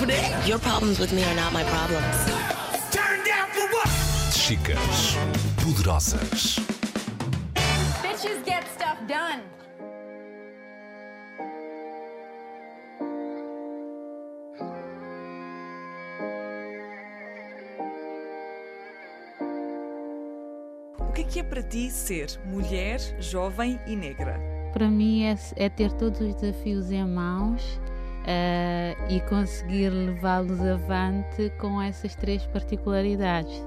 happening? Your problems with me are not my problems. Turn down for what? Chicas poderosas. Bitches get stuff done. O que é que é para ti ser mulher, jovem e negra? Para mim é, é ter todos os desafios em mãos eh, e conseguir levá-los avante com essas três particularidades.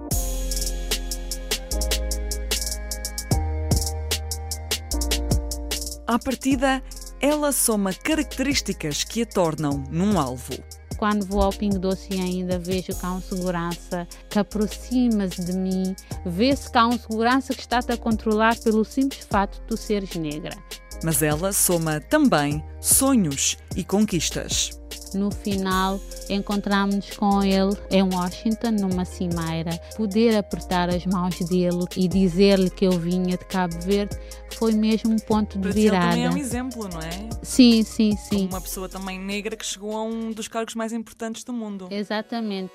À partida, ela soma características que a tornam num alvo. Quando vou ao Pingo Doce e ainda vejo cá um segurança que aproxima-se de mim, vê-se cá um segurança que está-te a controlar pelo simples fato de tu seres negra. Mas ela soma também sonhos e conquistas. No final, encontramos-nos com ele em Washington, numa cimeira. Poder apertar as mãos dele e dizer-lhe que eu vinha de Cabo Verde foi mesmo um ponto de ti ele virada. também é um exemplo, não é? Sim, sim, sim. Uma pessoa também negra que chegou a um dos cargos mais importantes do mundo. Exatamente.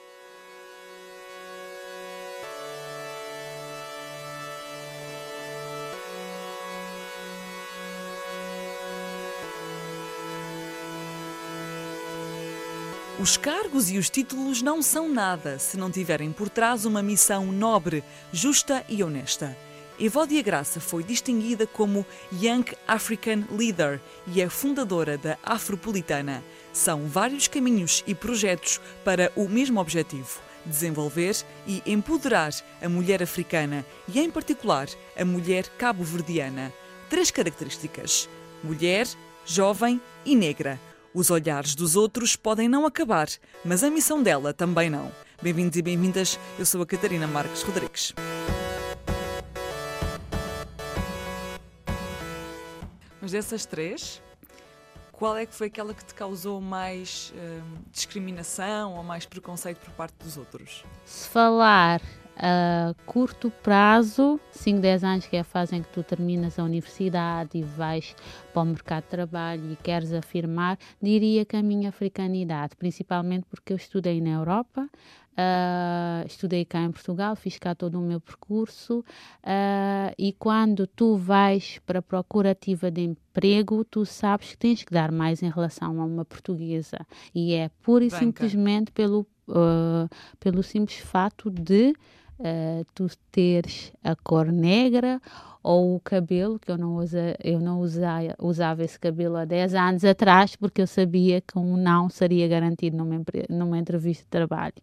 Os cargos e os títulos não são nada se não tiverem por trás uma missão nobre, justa e honesta. Evódia Graça foi distinguida como Young African Leader e é fundadora da Afropolitana. São vários caminhos e projetos para o mesmo objetivo: desenvolver e empoderar a mulher africana e, em particular, a mulher cabo-verdiana. Três características: mulher, jovem e negra. Os olhares dos outros podem não acabar, mas a missão dela também não. Bem-vindos e bem-vindas, eu sou a Catarina Marques Rodrigues. Mas dessas três, qual é que foi aquela que te causou mais hum, discriminação ou mais preconceito por parte dos outros? Se falar a curto prazo, 5, 10 anos que é a fase em que tu terminas a universidade e vais para o mercado de trabalho e queres afirmar, diria que a minha africanidade, principalmente porque eu estudei na Europa, ah, estudei cá em Portugal, fiz cá todo o meu percurso ah, e quando tu vais para a procura ativa de emprego, tu sabes que tens que dar mais em relação a uma portuguesa e é pura e Branca. simplesmente pelo, ah, pelo simples fato de ah, tu teres a cor negra ou o cabelo, que eu não, usa, eu não usa, usava esse cabelo há 10 anos atrás, porque eu sabia que um não seria garantido numa, numa entrevista de trabalho.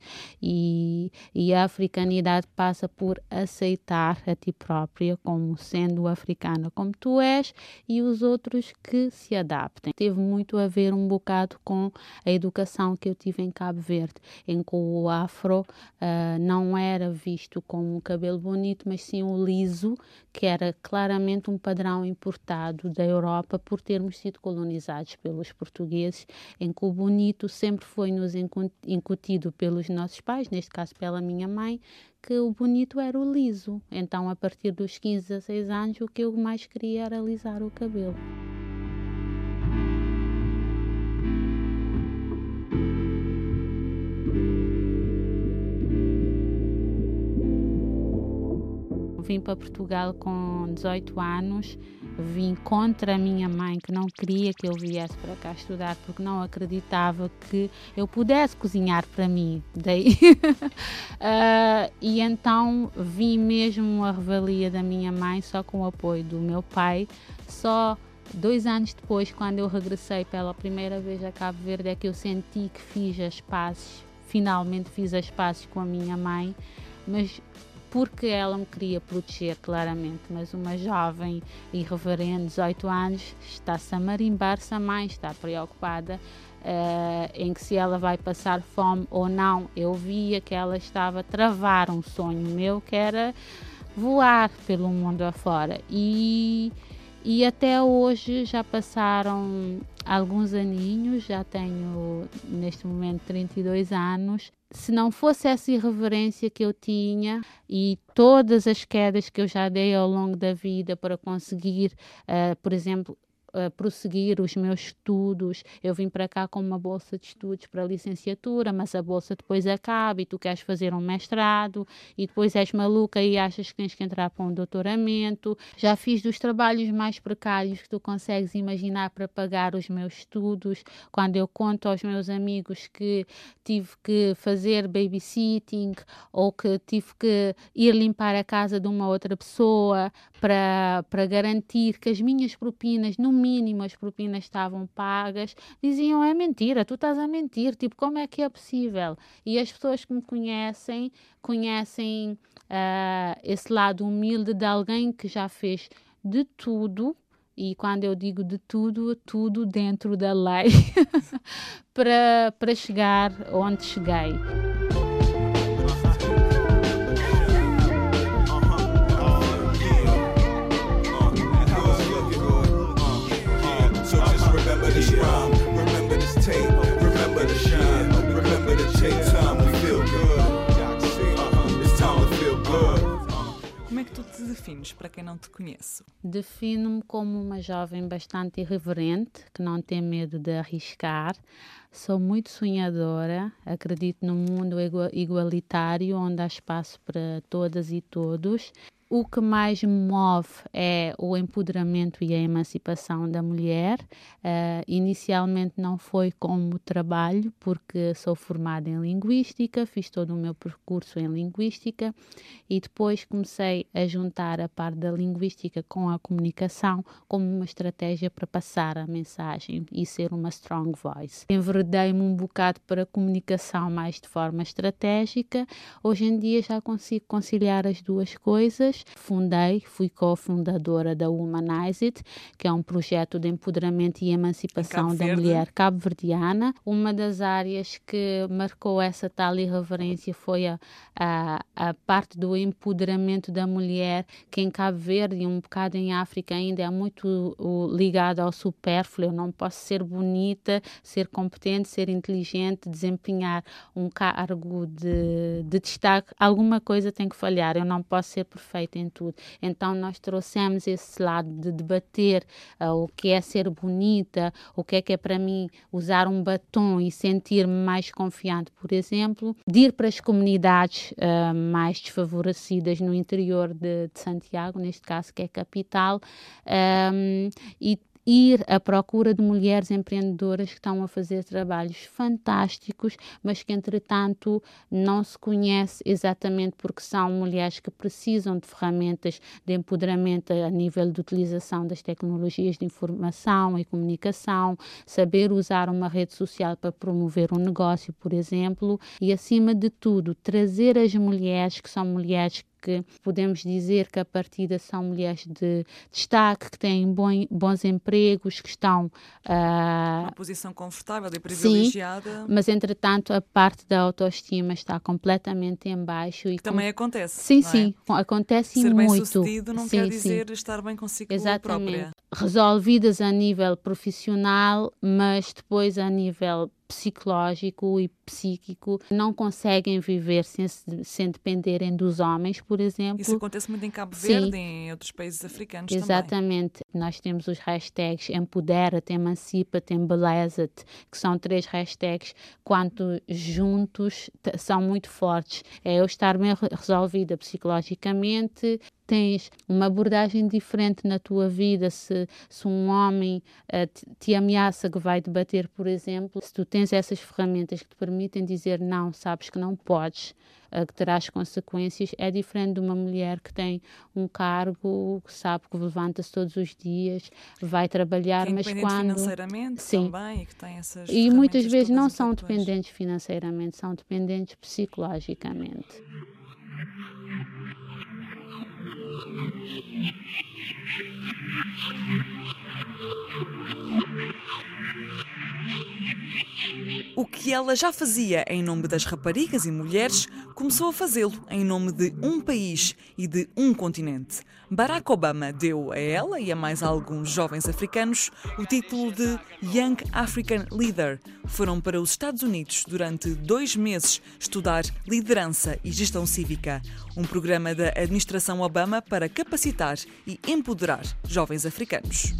E, e a africanidade passa por aceitar a ti própria como sendo africana como tu és e os outros que se adaptem. Teve muito a ver um bocado com a educação que eu tive em Cabo Verde, em que o afro ah, não era visto como um cabelo bonito, mas sim o liso, que era claramente um padrão importado da Europa por termos sido colonizados pelos portugueses, em que o bonito sempre foi nos incu- incutido pelos nossos pais, neste caso pela minha mãe, que o bonito era o liso. Então, a partir dos 15, 16 anos, o que eu mais queria era alisar o cabelo. Vim para Portugal com 18 anos, vim contra a minha mãe, que não queria que eu viesse para cá estudar, porque não acreditava que eu pudesse cozinhar para mim. Daí. Ah, e então vim mesmo a revalia da minha mãe, só com o apoio do meu pai. Só dois anos depois, quando eu regressei pela primeira vez a Cabo Verde, é que eu senti que fiz as pazes, finalmente fiz as pazes com a minha mãe, mas porque ela me queria proteger, claramente. Mas uma jovem irreverente, 18 anos, está-se a marimbar-se a mãe, está preocupada eh, em que se ela vai passar fome ou não. Eu via que ela estava a travar um sonho meu, que era voar pelo mundo afora. E, e até hoje já passaram alguns aninhos, já tenho neste momento 32 anos. Se não fosse essa irreverência que eu tinha e todas as quedas que eu já dei ao longo da vida para conseguir, eh, por exemplo, uh, prosseguir os meus estudos. Eu vim para cá com uma bolsa de estudos para licenciatura, mas a bolsa depois acaba e tu queres fazer um mestrado e depois és maluca e achas que tens que entrar para um doutoramento. Já fiz dos trabalhos mais precários que tu consegues imaginar para pagar os meus estudos. Quando eu conto aos meus amigos que tive que fazer babysitting ou que tive que ir limpar a casa de uma outra pessoa para, para garantir que as minhas propinas, no mínimo as propinas estavam pagas, diziam é mentira, tu estás a mentir, tipo, como é que é possível? E as pessoas que me conhecem, conhecem uh, esse lado humilde de alguém que já fez de tudo e quando eu digo de tudo, tudo dentro da lei para, para chegar onde cheguei. Defines para quem não te conhece? Defino-me como uma jovem bastante irreverente, que não tem medo de arriscar. Sou muito sonhadora, acredito num mundo igualitário onde há espaço para todas e todos o que mais me move é o empoderamento e a emancipação da mulher. Uh, inicialmente não foi como trabalho, porque sou formada em linguística, fiz todo o meu percurso em linguística e depois comecei a juntar a parte da linguística com a comunicação como uma estratégia para passar a mensagem e ser uma strong voice. Enveredei-me um bocado para a comunicação mais de forma estratégica. Hoje em dia já consigo conciliar as duas coisas fundei, fui cofundadora da Humanize It, que é um projeto de empoderamento e emancipação da mulher cabo-verdiana. Uma das áreas que marcou essa tal irreverência foi a, a, a parte do empoderamento da mulher, que em Cabo Verde e um bocado em África ainda é muito ligado ao supérfluo. Eu não posso ser bonita, ser competente, ser inteligente, desempenhar um cargo de, de destaque. Alguma coisa tem que falhar. Eu não posso ser perfeita em tudo. Então nós trouxemos esse lado de debater uh, o que é ser bonita, o que é que é para mim usar um batom e sentir-me mais confiante, por exemplo, de ir para as comunidades uh, mais desfavorecidas no interior de, de, Santiago, neste caso que é capital, um, e ir à procura de mulheres empreendedoras que estão a fazer trabalhos fantásticos, mas que entretanto não se conhece exatamente porque são mulheres que precisam de ferramentas de empoderamento a nível de utilização das tecnologias de informação e comunicação, saber usar uma rede social para promover um negócio, por exemplo, e acima de tudo, trazer as mulheres que são mulheres podemos dizer que a partida são mulheres de destaque, que têm bons empregos, que estão. Uh, Uma posição confortável e privilegiada. Sim, mas entretanto a parte da autoestima está completamente em baixo. E Também com... acontece. Sim, é? sim, acontece Ser muito. Ser bem sucedido não sim, quer dizer sim. estar bem consigo Exatamente. própria. Resolvidas a nível profissional, mas depois a nível psicológico e psíquico não conseguem viver sem, sem dependerem dos homens, por exemplo. Isso acontece muito em Cabo Verde e em outros países africanos Exatamente. Também. Nós temos os hashtags Empodera-te, Emancipa-te, Embeleza-te, que são três hashtags, quanto juntos são muito fortes. É eu estar bem resolvida psicologicamente, tens uma abordagem diferente na tua vida, se, se um homem uh, te, te, ameaça que vai te bater, por exemplo, se tu tens essas ferramentas que te permitem dizer não, sabes que não podes, uh, que terás consequências, é diferente de uma mulher que tem um cargo, que sabe que levanta-se todos os dias, vai trabalhar, que é mas quando. financeiramente Sim. também e que tem essas E muitas vezes não são dependentes financeiramente, são dependentes psicologicamente. O que ela já fazia em nome das raparigas e mulheres, começou a fazê-lo em nome de um país e de um continente. Barack Obama deu a ela e a mais alguns jovens africanos o título de Young African Leader. Foram para os Estados Unidos durante dois meses estudar liderança e gestão cívica, um programa da administração Obama para capacitar e empoderar jovens africanos.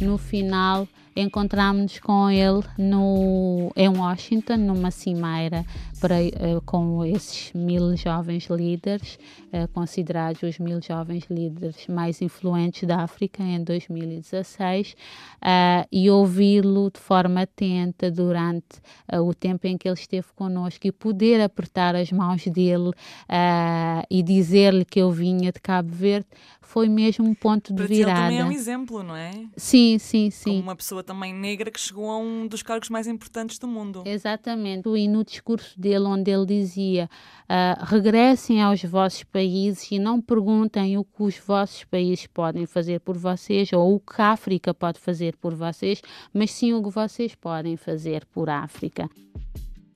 No final encontramos com ele no, em Washington, numa cimeira uh, com esses mil jovens líderes, uh, considerados os mil jovens líderes mais influentes da África em 2016, uh, eh, e ouvi-lo de forma atenta durante o tempo em que ele esteve connosco e poder apertar as mãos dele e dizer-lhe que eu vinha de Cabo Verde foi mesmo um ponto de virada. Para também é um exemplo, não é? Sim, sim, sim. Como uma pessoa também negra que chegou a um dos cargos mais importantes do mundo. Exatamente. E no discurso dele, onde ele dizia: uh, regressem aos vossos países e não perguntem o que os vossos países podem fazer por vocês ou o que a África pode fazer por vocês, mas sim o que vocês podem fazer por África.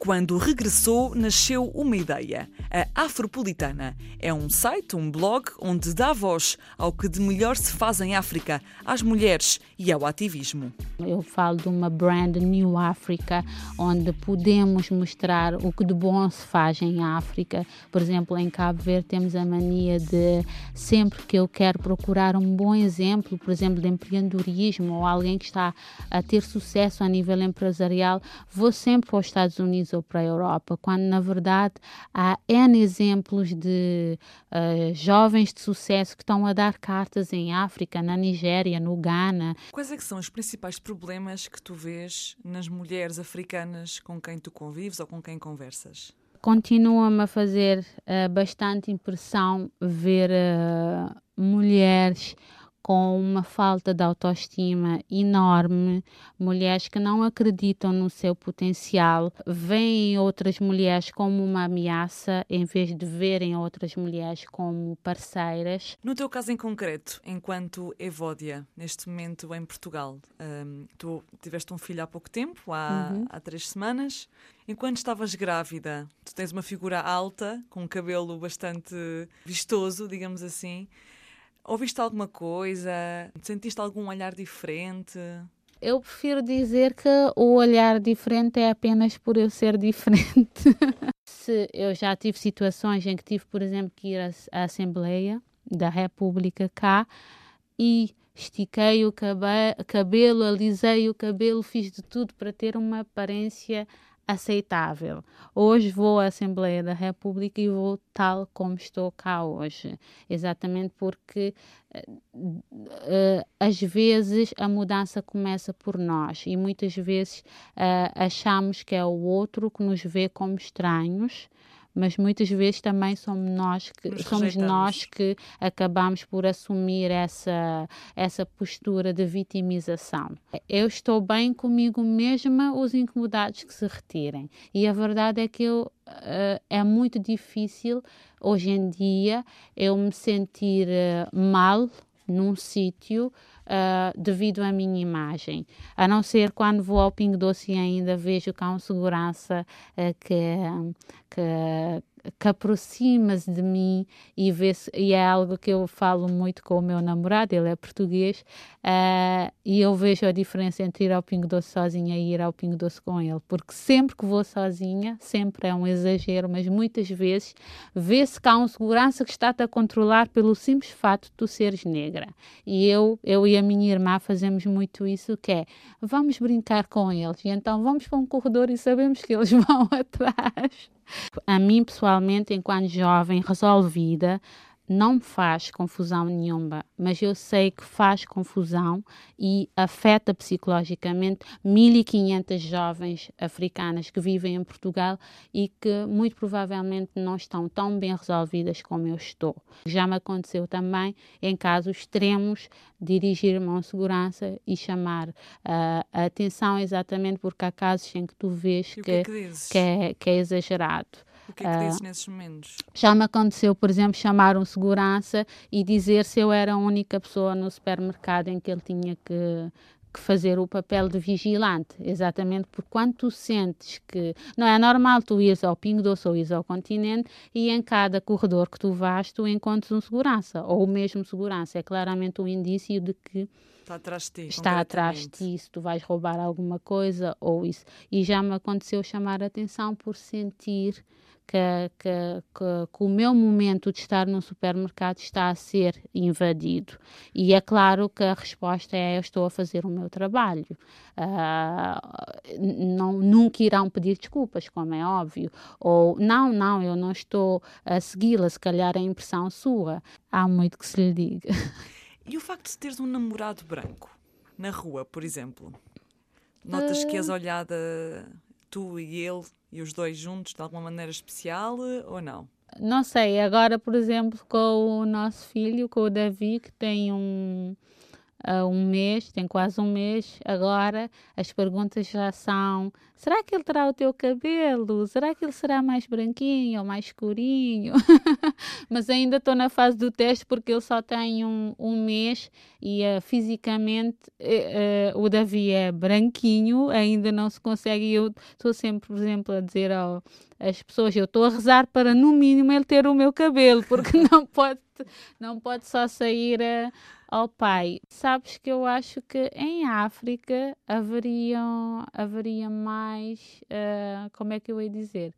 Quando regressou, nasceu uma ideia. A Afropolitana é um site, um blog, onde dá voz ao que de melhor se faz em África, às mulheres e ao ativismo. Eu falo de uma brand New Africa, onde podemos mostrar o que de bom se faz em África. Por exemplo, em Cabo Verde temos a mania de, sempre que eu quero procurar um bom exemplo, por exemplo, de empreendedorismo ou alguém que está a ter sucesso a nível empresarial, vou sempre para os Estados Unidos ou para a Europa, quando na verdade há N exemplos de uh, jovens de sucesso que estão a dar cartas em África, na Nigéria, no Ghana. Quais é que são os principais problemas que tu vês nas mulheres africanas com quem tu convives ou com quem conversas? Continua-me a fazer uh, bastante impressão ver uh, mulheres com uma falta de autoestima enorme, mulheres que não acreditam no seu potencial, veem outras mulheres como uma ameaça em vez de verem outras mulheres como parceiras. No teu caso em concreto, enquanto Evódia, neste momento em Portugal, um, tu tiveste um filho há pouco tempo, há, uhum. há três semanas. Enquanto estavas grávida, tu tens uma figura alta, com um cabelo bastante vistoso, digamos assim. Ouviste alguma coisa? Sentiste algum olhar diferente? Eu prefiro dizer que o olhar diferente é apenas por eu ser diferente. Se eu já tive situações em que tive, por exemplo, que ir à Assembleia da República cá e estiquei o cabelo, alisei o cabelo, fiz de tudo para ter uma aparência aceitável. Hoje vou à Assembleia da República e vou tal como estou cá hoje, exatamente porque uh, às vezes a mudança começa por nós e muitas vezes uh, achamos que é o outro que nos vê como estranhos mas muitas vezes também somos nós que, somos nós que acabamos por assumir essa, essa postura de vitimização. Eu estou bem comigo mesma, os incomodados que se retirem. E a verdade é que eu, uh, é muito difícil hoje em dia eu me sentir uh, mal num sítio uh, devido à minha imagem. A não ser quando vou ao Pingo Doce e ainda vejo cá um segurança uh, que, que, que aproxima-se de mim e, vê e é algo que eu falo muito com o meu namorado, ele é português, uh, e eu vejo a diferença entre ir ao Pingo Doce sozinha e ir ao Pingo Doce com ele, porque sempre que vou sozinha, sempre é um exagero, mas muitas vezes vê-se que há um segurança que está-te a controlar pelo simples fato de tu seres negra. E eu, eu e a minha irmã fazemos muito isso, que é, vamos brincar com eles, e então vamos para um corredor e sabemos que eles vão atrás. A mim, pessoalmente, enquanto jovem resolvida, não me faz confusão nenhuma, mas eu sei que faz confusão e afeta psicologicamente 1.500 jovens africanas que vivem em Portugal e que muito provavelmente não estão tão bem resolvidas como eu estou. Já me aconteceu também, em casos extremos, dirigir-me a segurança e chamar uh, a atenção exatamente porque há casos em que tu vês que, que, é que, que, é, que é exagerado. O que é que uh, dizes nesses momentos? Já me aconteceu, por exemplo, chamar um segurança e dizer se eu era a única pessoa no supermercado em que ele tinha que, que fazer o papel de vigilante, exatamente porque quando tu sentes que não é normal tu ires ao Pingo Doce ou ires ao continente e em cada corredor que tu vais tu encontres um segurança ou o mesmo segurança, é claramente um indício de que está atrás de ti, está atrás de ti, se tu vais roubar alguma coisa ou isso. E já me aconteceu chamar a atenção por sentir que, que, que, que, o meu momento de estar num supermercado está a ser invadido. E é claro que a resposta é: eu estou a fazer o meu trabalho. Uh, não, nunca irão pedir desculpas, como é óbvio. Ou não, não, eu não estou a segui-la, se calhar é impressão sua. Há muito que se lhe diga. E o facto de teres um namorado branco na rua, por exemplo? Notas uh... que és ah. olhada tu e ele e os dois juntos de alguma maneira especial ou não? Não sei, agora, por exemplo, com o nosso filho, com o Davi, que tem um, um mês, tem quase um mês, agora as perguntas já são: será que ele terá o teu cabelo? Será que ele será mais branquinho ou mais escurinho? Mas ainda estou na fase do teste porque ele só tem um, um mês e uh, fisicamente uh, o Davi é branquinho, ainda não se consegue. Eu estou sempre, por exemplo, a dizer ao as pessoas, eu estou a rezar para no mínimo ele ter o meu cabelo, porque não pode, não pode só sair a, ao pai. Sabes que eu acho que em África haveriam, haveria mais, uh, como é que eu ia dizer?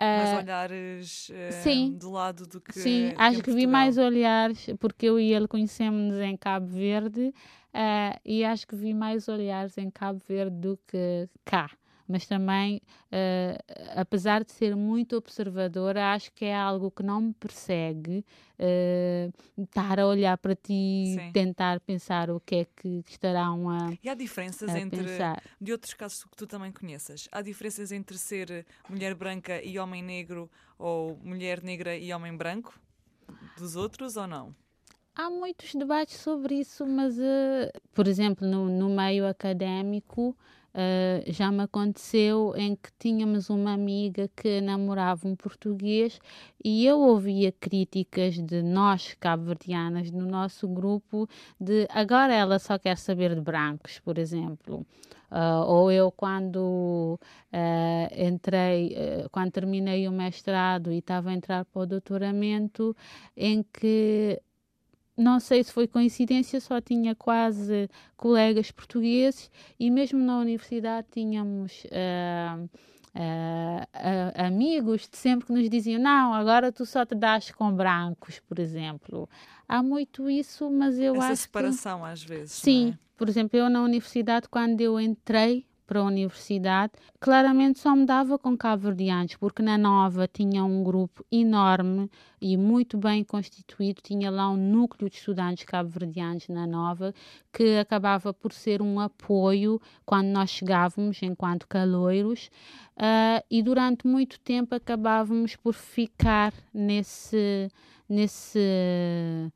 mais ah, olhares uh, sim, do lado do que. Sim, acho que vi mais olhares, porque eu e ele conhecemos-nos em Cabo Verde, uh, e acho que vi mais olhares em Cabo Verde do que cá mas também, uh, apesar de ser muito observadora, acho que é algo que não me persegue uh, estar a olhar para ti, Sim. tentar pensar o que é que estarão a. E há diferenças entre. Pensar. De outros casos que tu também conheças, há diferenças entre ser mulher branca e homem negro ou mulher negra e homem branco? Dos outros ou não? Há muitos debates sobre isso, mas, uh, por exemplo, no, no meio académico, Uh, já me aconteceu em que tínhamos uma amiga que namorava um português e eu ouvia críticas de nós, cabo-verdianas, no nosso grupo, de agora ela só quer saber de brancos, por exemplo. Uh, ou eu, quando uh, entrei, quando terminei o mestrado e estava a entrar para o doutoramento, em que não sei se foi coincidência, só tinha quase colegas portugueses e mesmo na universidade tínhamos uh, uh, uh, amigos de sempre que nos diziam: Não, agora tu só te das com brancos, por exemplo. Há muito isso, mas eu Essa acho. Essa separação, que... às vezes. Sim, é? por exemplo, eu na universidade, quando eu entrei, para a universidade, claramente só me dava com cabo-verdianos, porque na Nova tinha um grupo enorme e muito bem constituído, tinha lá um núcleo de estudantes cabo-verdianos na Nova, que acabava por ser um apoio quando nós chegávamos enquanto caloiros, uh, e durante muito tempo acabávamos por ficar nesse. nesse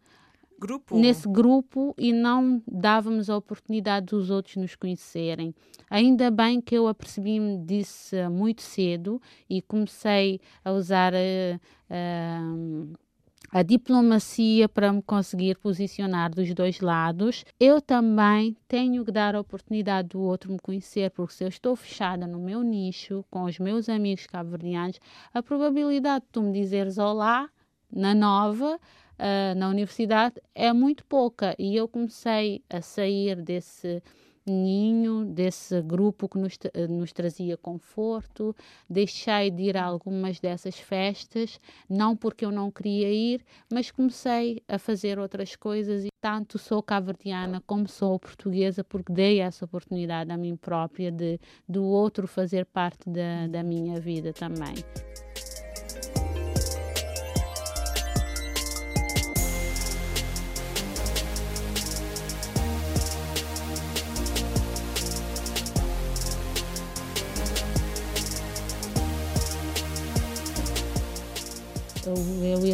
grupo. nesse grupo e não dávamos a oportunidade dos outros nos conhecerem. Ainda bem que eu apercebi-me disso muito cedo e comecei a usar a, a, a diplomacia para me conseguir posicionar dos dois lados. Eu também tenho que dar a oportunidade do outro me conhecer, porque se eu estou fechada no meu nicho, com os meus amigos cabo-verdianos, a probabilidade de tu me dizeres olá na nova uh, na universidade é muito pouca e eu comecei a sair desse ninho, desse grupo que nos, nos trazia conforto, deixei de ir a algumas dessas festas, não porque eu não queria ir, mas comecei a fazer outras coisas e tanto sou caverdiana como sou portuguesa porque dei essa oportunidade a mim própria de do outro fazer parte da, da minha vida também.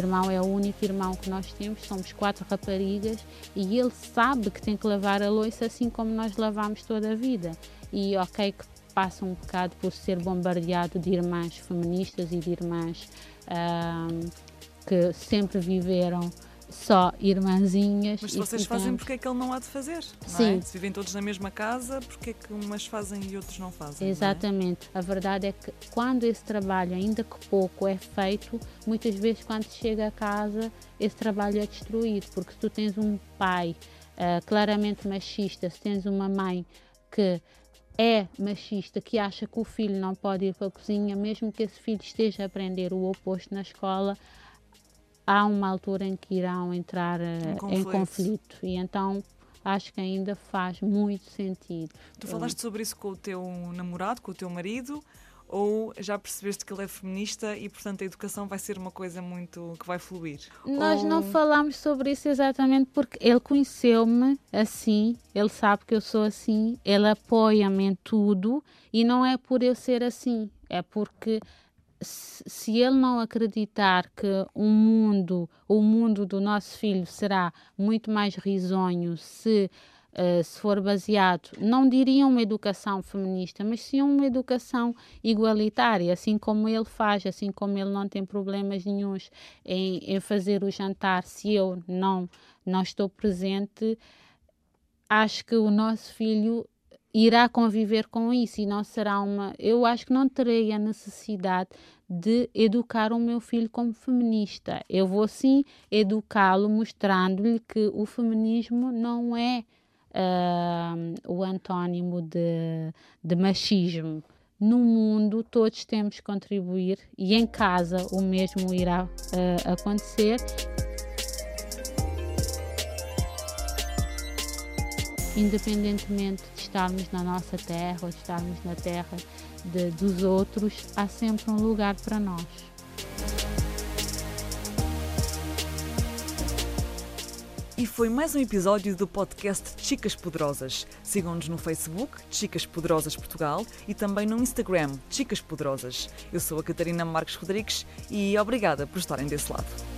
Irmão é o único irmão que nós temos, somos quatro raparigas e ele sabe que tem que lavar a louça assim como nós lavamos toda a vida. E ok que passa um bocado por ser bombardeado de irmãs feministas e de irmãs um, que sempre viveram só irmãzinhas. Mas se vocês fazem, porque é que ele não há de fazer? Sim. É? Se vivem todos na mesma casa, porque é que umas fazem e outros não fazem? Exatamente. Não é? A verdade é que quando esse trabalho, ainda que pouco, é feito, muitas vezes quando chega a casa, esse trabalho é destruído, porque se tu tens um pai uh, claramente machista, se tens uma mãe que é machista, que acha que o filho não pode ir para a cozinha, mesmo que esse filho esteja a aprender o oposto na escola, há uma altura em que irão entrar uh, conflito. em conflito. E então acho que ainda faz muito sentido. Tu falaste sobre isso com o teu namorado, com o teu marido? ou já percebeste que ele é feminista e, portanto, a educação vai ser uma coisa muito que vai fluir? Nós ou... não falamos sobre isso exatamente porque ele conheceu-me assim, ele sabe que eu sou assim, ele apoia-me em tudo e não é por eu ser assim, é porque se ele não acreditar que o mundo, o mundo do nosso filho será muito mais risonho se Uh, se for baseado, não diria uma educação feminista, mas sim uma educação igualitária, assim como ele faz, assim como ele não tem problemas nenhums em, em fazer o jantar se eu não, não estou presente, acho que o nosso filho irá conviver com isso e não será uma. Eu acho que não terei a necessidade de educar o meu filho como feminista. Eu vou sim educá-lo mostrando-lhe que o feminismo não é uh, o antônimo de, de machismo. No mundo, todos temos que contribuir e em casa o mesmo irá uh, acontecer. Independentemente de estarmos na nossa terra ou estarmos na terra de, dos outros, há sempre um lugar para nós. E foi mais um episódio do podcast Chicas Poderosas. Sigam-nos no Facebook, Chicas Poderosas Portugal, e também no Instagram, Chicas Poderosas. Eu sou a Catarina Marques Rodrigues e obrigada por estarem desse lado.